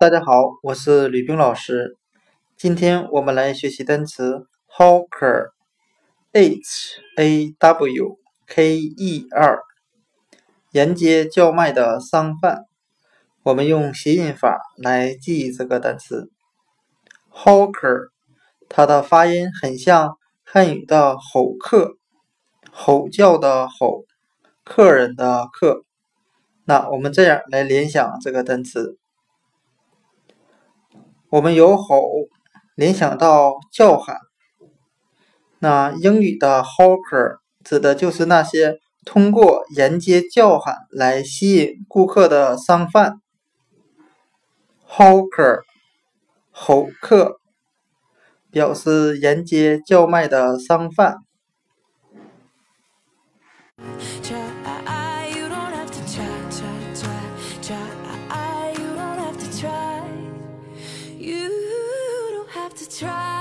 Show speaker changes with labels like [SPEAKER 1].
[SPEAKER 1] 大家好，我是吕冰老师。今天我们来学习单词 hawker，h a w k e r，沿街叫卖的商贩。我们用谐音法来记这个单词 hawker，它的发音很像汉语的吼客，吼叫的吼，客人的客。那我们这样来联想这个单词。我们由吼联想到叫喊，那英语的 hawker 指的就是那些通过沿街叫喊来吸引顾客的商贩。hawker 吼客表示沿街叫卖的商贩。
[SPEAKER 2] Try